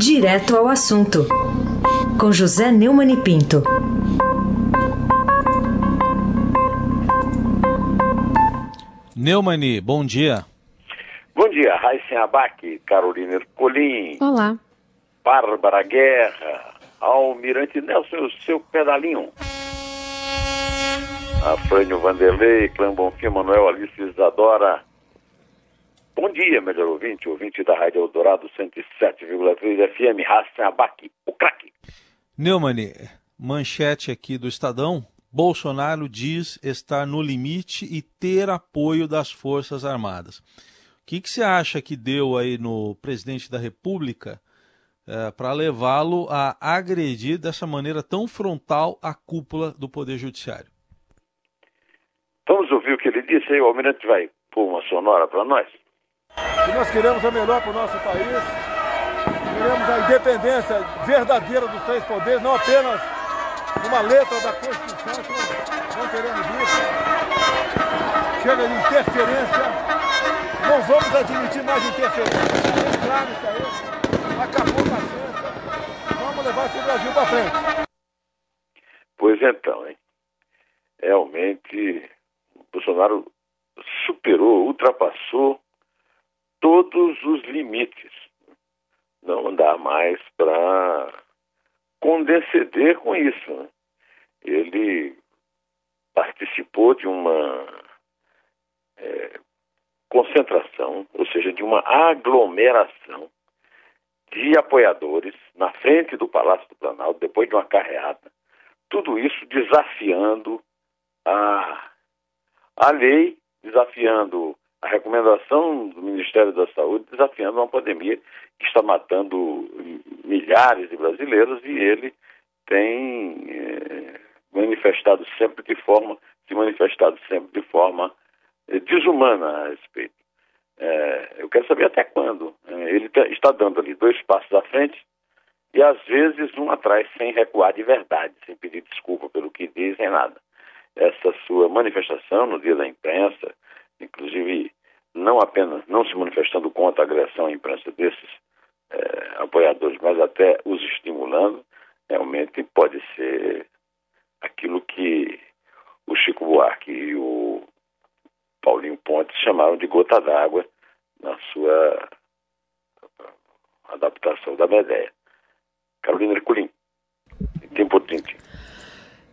Direto ao assunto, com José Neumann e Pinto. Neumani, bom dia. Bom dia, Raíssen Abac, Carolina Ercolim. Olá. Bárbara Guerra, Almirante Nelson o seu pedalinho. Afrânio Vanderlei, Clã Bonfim, Manuel Alice Isadora. Bom dia, melhor ouvinte, ouvinte da Rádio Eldorado 107,3 FM, Raíssen Abac, o craque. Neumani, manchete aqui do Estadão. Bolsonaro diz estar no limite e ter apoio das Forças Armadas. O que, que você acha que deu aí no presidente da República é, para levá-lo a agredir dessa maneira tão frontal a cúpula do Poder Judiciário? Vamos ouvir o que ele disse aí, o Almirante vai pôr uma sonora para nós. E nós queremos a melhor para o nosso país, queremos a independência verdadeira dos três poderes, não apenas uma letra da Constituição, que não queremos isso. Chega de interferência, não vamos admitir mais interferência. É claro isso aí, acabou a paciência, vamos levar esse Brasil para frente. Pois então, hein? Realmente, Bolsonaro superou, ultrapassou todos os limites. Não dá mais para condescender com isso. Né? Ele participou de uma é, concentração, ou seja, de uma aglomeração de apoiadores na frente do Palácio do Planalto, depois de uma carreata, tudo isso desafiando a, a lei, desafiando a recomendação do Ministério da Saúde, desafiando uma pandemia que está matando milhares de brasileiros e ele tem é, manifestado sempre de forma, se manifestado sempre de forma é, desumana a respeito. É, eu quero saber até quando. ele tá, está dando ali dois passos à frente e às vezes um atrás sem recuar de verdade, sem pedir desculpa pelo que diz nem nada. Essa sua manifestação no dia da imprensa, não apenas não se manifestando contra a agressão à imprensa desses é, apoiadores, mas até os estimulando, realmente pode ser aquilo que o Chico Buarque e o Paulinho Pontes chamaram de gota d'água na sua adaptação da Medeia.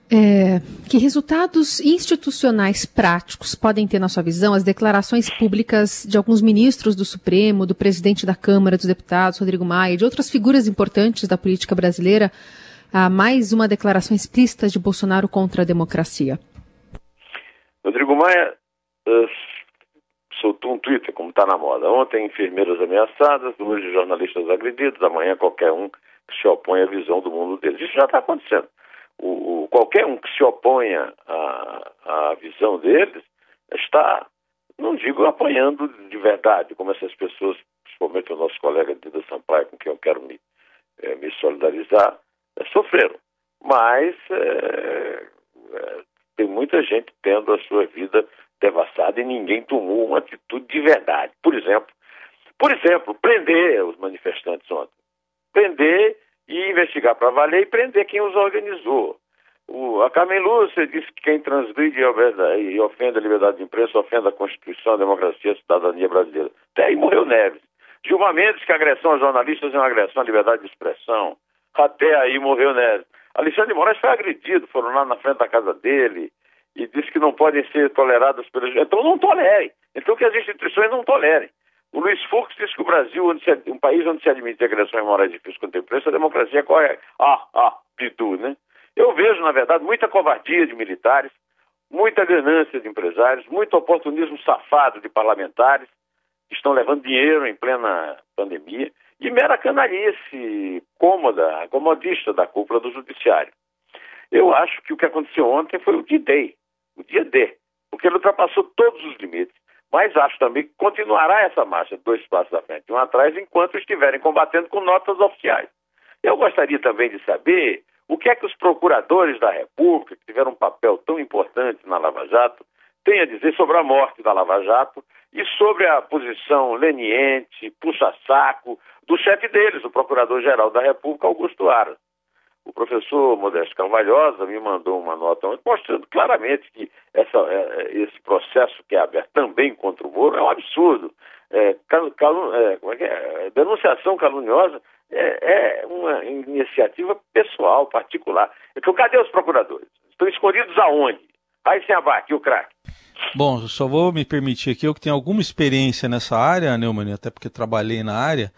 É, que resultados institucionais práticos podem ter, na sua visão, as declarações públicas de alguns ministros do Supremo, do presidente da Câmara dos Deputados, Rodrigo Maia, de outras figuras importantes da política brasileira, a mais uma declaração explícita de Bolsonaro contra a democracia? Rodrigo Maia uh, soltou um Twitter, como está na moda. Ontem, enfermeiras ameaçadas, hoje, jornalistas agredidos, amanhã, qualquer um que se opõe à visão do mundo deles. Isso já está acontecendo o, o, qualquer um que se oponha à, à visão deles está, não digo apoiando de verdade, como essas pessoas, principalmente o nosso colega Dida Sampaio, com quem eu quero me, é, me solidarizar, é, sofreram. Mas é, tem muita gente tendo a sua vida devastada e ninguém tomou uma atitude de verdade. Por exemplo, por exemplo, prender os manifestantes ontem. Prender investigar para valer e prender quem os organizou. O, a Carmen Lúcia disse que quem transgride e ofende a liberdade de imprensa ofende a Constituição, a democracia, a cidadania brasileira. Até aí morreu Neves. Gilmar Mendes, que a agressão a jornalistas é uma agressão à liberdade de expressão. Até aí morreu Neves. Alexandre de Moraes foi agredido, foram lá na frente da casa dele e disse que não podem ser tolerados pelos. Então não tolerem. Então que as instituições não tolerem. O Luiz Fux disse que o Brasil, se, um país onde se admite agressões morais difíceis contra a a democracia corre ah, ah, tudo, né? Eu vejo, na verdade, muita covardia de militares, muita ganância de empresários, muito oportunismo safado de parlamentares que estão levando dinheiro em plena pandemia e mera canalice cômoda, comodista da cúpula do judiciário. Eu acho que o que aconteceu ontem foi o dia D, o dia D, porque ele ultrapassou todos os limites mas acho também que continuará essa marcha, dois passos à frente, um atrás, enquanto estiverem combatendo com notas oficiais. Eu gostaria também de saber o que é que os procuradores da República, que tiveram um papel tão importante na Lava Jato, têm a dizer sobre a morte da Lava Jato e sobre a posição leniente, puxa-saco, do chefe deles, o Procurador-Geral da República, Augusto Aras. O professor Modesto Carvalhosa me mandou uma nota mostrando claramente que essa, é, esse processo que é aberto também contra o Moro é um absurdo. É, é, é, é? denunciação caluniosa é, é, uma iniciativa pessoal, particular. Então, cadê os procuradores? Estão escondidos aonde? Aí sem abaque, o craque. Bom, só vou me permitir aqui, eu que tenho alguma experiência nessa área, Neumann, até porque trabalhei na área,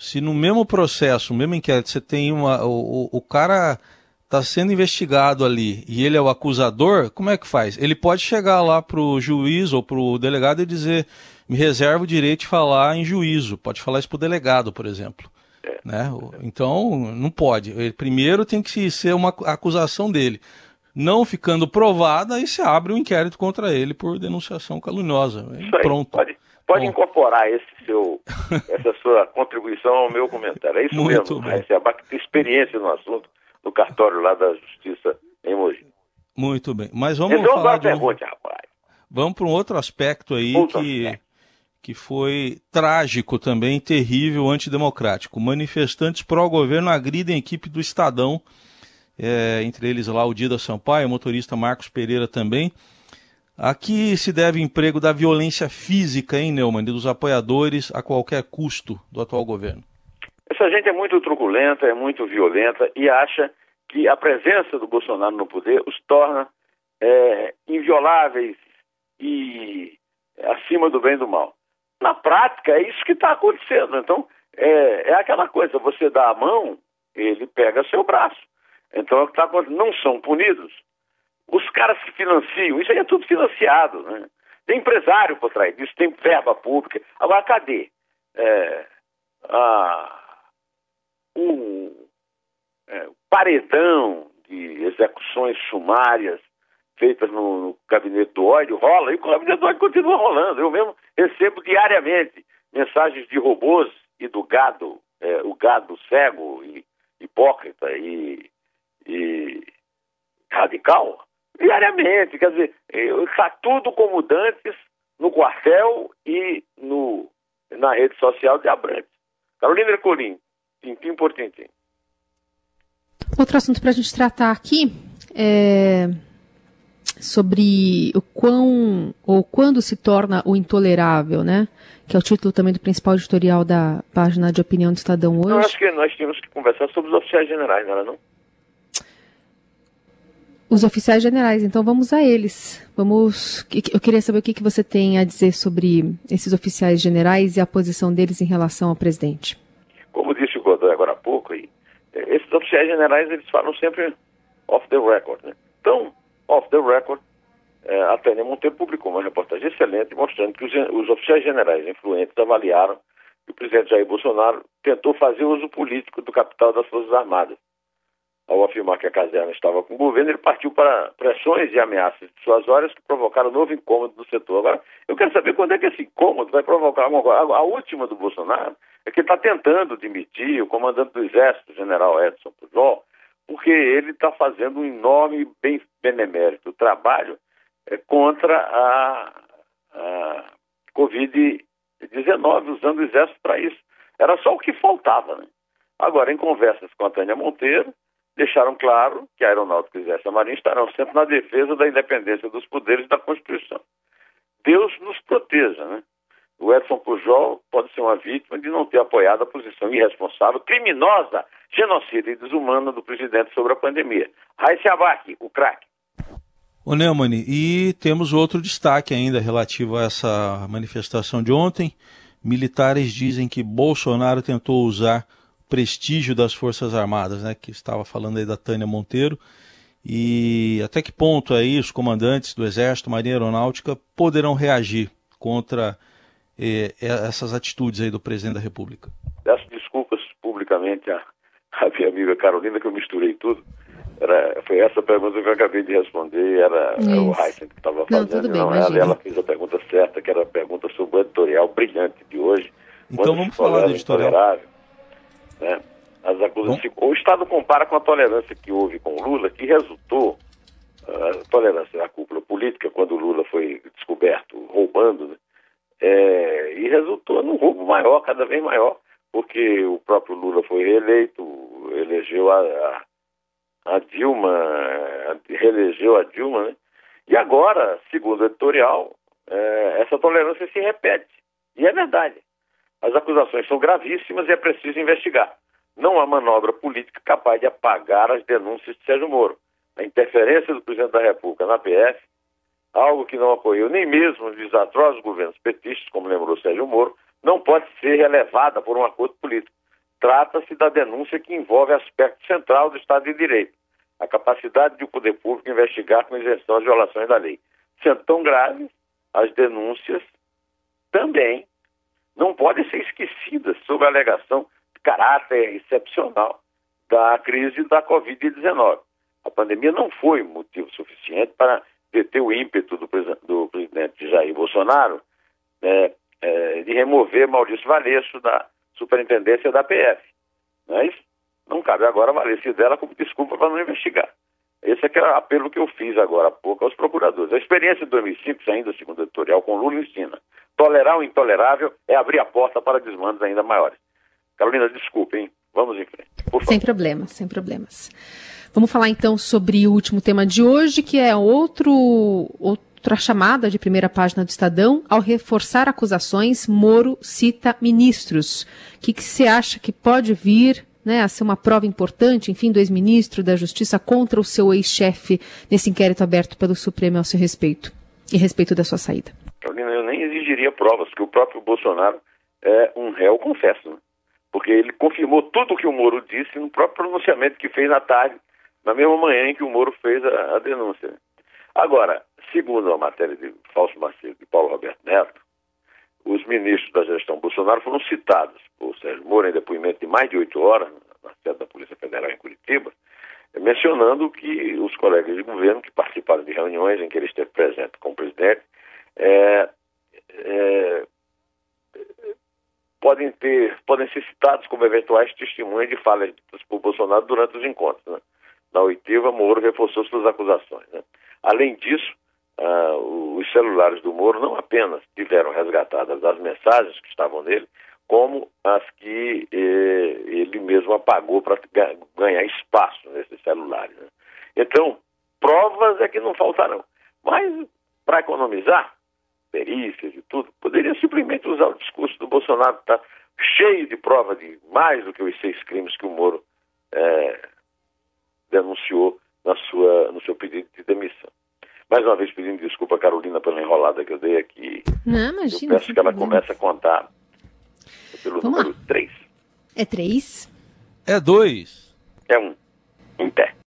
se no mesmo processo, no mesmo inquérito, você tem uma. O, o cara está sendo investigado ali e ele é o acusador, como é que faz? Ele pode chegar lá para o juiz ou para o delegado e dizer: me reservo o direito de falar em juízo. Pode falar isso para o delegado, por exemplo. É. Né? Então, não pode. Ele, primeiro tem que ser uma acusação dele. Não ficando provada, aí se abre um inquérito contra ele por denunciação caluniosa. Aí, Pronto. Pode, pode incorporar esse seu, essa sua contribuição ao meu comentário. É isso Muito mesmo. Bem. Você é tem experiência no assunto no cartório lá da Justiça em Mogi. Muito bem. Mas vamos então, falar de um... pergunte, rapaz. Vamos para um outro aspecto aí que, que foi trágico também, terrível, antidemocrático. Manifestantes pró-governo agridem a equipe do Estadão, é, entre eles lá o Dida Sampaio, o motorista Marcos Pereira também. Aqui se deve emprego da violência física, hein, Neumann, dos apoiadores a qualquer custo do atual governo. Essa gente é muito truculenta, é muito violenta e acha que a presença do Bolsonaro no poder os torna é, invioláveis e acima do bem e do mal. Na prática, é isso que está acontecendo. Então, é, é, aquela coisa: você dá a mão, ele pega seu braço. Então, é o que está acontecendo. Não são punidos, os caras se financiam, isso aí é tudo financiado, né? Tem empresário por trás disso, tem verba pública. Agora, cadê? É, a, o, é, paredão de execuções sumárias feitas no, no gabinete do ódio rola, e o gabinete do ódio continua rolando. Eu mesmo recebo diariamente mensagens de robôs e do gado, é, o gado cego e hipócrita e, e radical, diariamente. Quer dizer, está tudo como dantes no quartel e no, na rede social de Abrantes. Carolina Ercolim, tintim por tintim. Outro assunto para a gente tratar aqui é sobre o quão ou quando se torna o intolerável, né? Que é o título também do principal editorial da página de opinião do Estadão hoje. Eu acho que nós tínhamos que conversar sobre os oficiais generais, não era não? Os oficiais generais, então vamos a eles. Vamos. Eu queria saber o que, você tem a dizer sobre esses oficiais generais e a posição deles em relação ao presidente. Como disse o Godoy agora há pouco, eh, esses oficiais generais eles falam sempre off the record. Né? Então, off the record, a Tânia Monteiro publicou uma reportagem excelente mostrando que os, os oficiais generais influentes avaliaram que o presidente Jair Bolsonaro tentou fazer uso político do capital das Forças Armadas ao afirmar que a caserna estava com o governo, ele partiu para pressões e ameaças de suas horas que provocaram novo incômodo no setor. Agora, eu quero saber quando é que esse incômodo vai provocar alguma coisa. A última do Bolsonaro é que está tentando demitir o comandante do Exército, general Edson Pujol, porque ele está fazendo um enorme bem benemérito trabalho é, contra a, a Covid-19, usando o Exército para isso. Era só o que faltava. Né? Agora, em conversas com a Tânia Monteiro, deixaram claro que a Aeronáutica e a Marinha estarão sempre na defesa da independência dos poderes da Constituição. Deus nos proteja, né? O Edson Pujol pode ser uma vítima de não ter apoiado a posição irresponsável, criminosa, genocida e desumana do presidente sobre a pandemia. Raíssa Abac, o craque. O Neumann, e temos outro destaque ainda relativo a essa manifestação de ontem. Militares dizem que Bolsonaro tentou usar prestígio das Forças Armadas, né, que estava falando aí da Tânia Monteiro, e até que ponto aí os comandantes do Exército, Marinha Aeronáutica poderão reagir contra eh, essas atitudes aí do presidente da República? Peço desculpas publicamente à, à minha amiga Carolina que eu misturei tudo. Era, foi essa pergunta que eu acabei de responder, era, era o Heisen que estava fazendo, não, bem, não ela, ela fez a pergunta certa, que era a pergunta sobre o editorial brilhante de hoje. Então vamos falar do editorial. Né? As acusações, o Estado compara com a tolerância que houve com o Lula, que resultou, a tolerância da cúpula política, quando o Lula foi descoberto roubando, né? é, e resultou num roubo maior, cada vez maior, porque o próprio Lula foi reeleito, elegeu a, a, a Dilma, a, reelegeu a Dilma, né? E agora, segundo o editorial, é, essa tolerância se repete. E é verdade. As acusações são gravíssimas e é preciso investigar. Não há manobra política capaz de apagar as denúncias de Sérgio Moro. A interferência do presidente da República na PF, algo que não apoiou nem mesmo os desatrosos governos petistas, como lembrou Sérgio Moro, não pode ser relevada por um acordo político. Trata-se da denúncia que envolve aspecto central do Estado de Direito, a capacidade do poder público investigar com isenção as violações da lei. Sendo tão graves, as denúncias também não podem ser esquecidas sob a alegação de caráter excepcional da crise da Covid-19. A pandemia não foi motivo suficiente para deter o ímpeto do, do presidente Jair Bolsonaro né, é, de remover Maurício Valeixo da superintendência da PF. Mas não cabe agora valer-se dela como desculpa para não investigar. Esse é aquele apelo que eu fiz agora há pouco aos procuradores. A experiência de 2005, ainda segundo o editorial, com Lula ensina. Tolerar o intolerável é abrir a porta para desmandos ainda maiores. Carolina, desculpe, hein? Vamos em frente. Sem problemas, sem problemas. Vamos falar então sobre o último tema de hoje, que é outro, outra chamada de primeira página do Estadão. Ao reforçar acusações, Moro cita ministros. O que, que você acha que pode vir né, a ser uma prova importante, enfim, do ex-ministro da Justiça contra o seu ex-chefe nesse inquérito aberto pelo Supremo ao seu respeito e respeito da sua saída? Eu nem exigiria provas, que o próprio Bolsonaro é um réu, confesso, né? porque ele confirmou tudo o que o Moro disse no próprio pronunciamento que fez na tarde na mesma manhã em que o Moro fez a, a denúncia. Agora, segundo a matéria de Fausto Macedo e Paulo Roberto Neto, os ministros da gestão Bolsonaro foram citados por Sérgio Moro em depoimento de mais de oito horas na sede da Polícia Federal em Curitiba, mencionando que os colegas de governo que participaram de reuniões em que ele esteve presente com o presidente é, é, podem ter podem ser citados como eventuais testemunhas de falas por Bolsonaro durante os encontros. Né? Na oitiva, Moro reforçou suas acusações. Né? Além disso, uh, os celulares do Moro não apenas tiveram resgatadas as mensagens que estavam nele, como as que eh, ele mesmo apagou para ganhar espaço nesses celulares. Né? Então, provas é que não faltarão. Mas, para economizar perícias e tudo, poderia simplesmente usar o discurso do Bolsonaro, que está cheio de prova de mais do que os seis crimes que o Moro eh, denunciou na sua, no seu pedido de demissão. Mais uma vez pedindo desculpa a Carolina pela enrolada que eu dei aqui. Não, imagina. Eu peço que ela comece a contar pelo Vamos número 3. É três? É dois. É um. Em pé.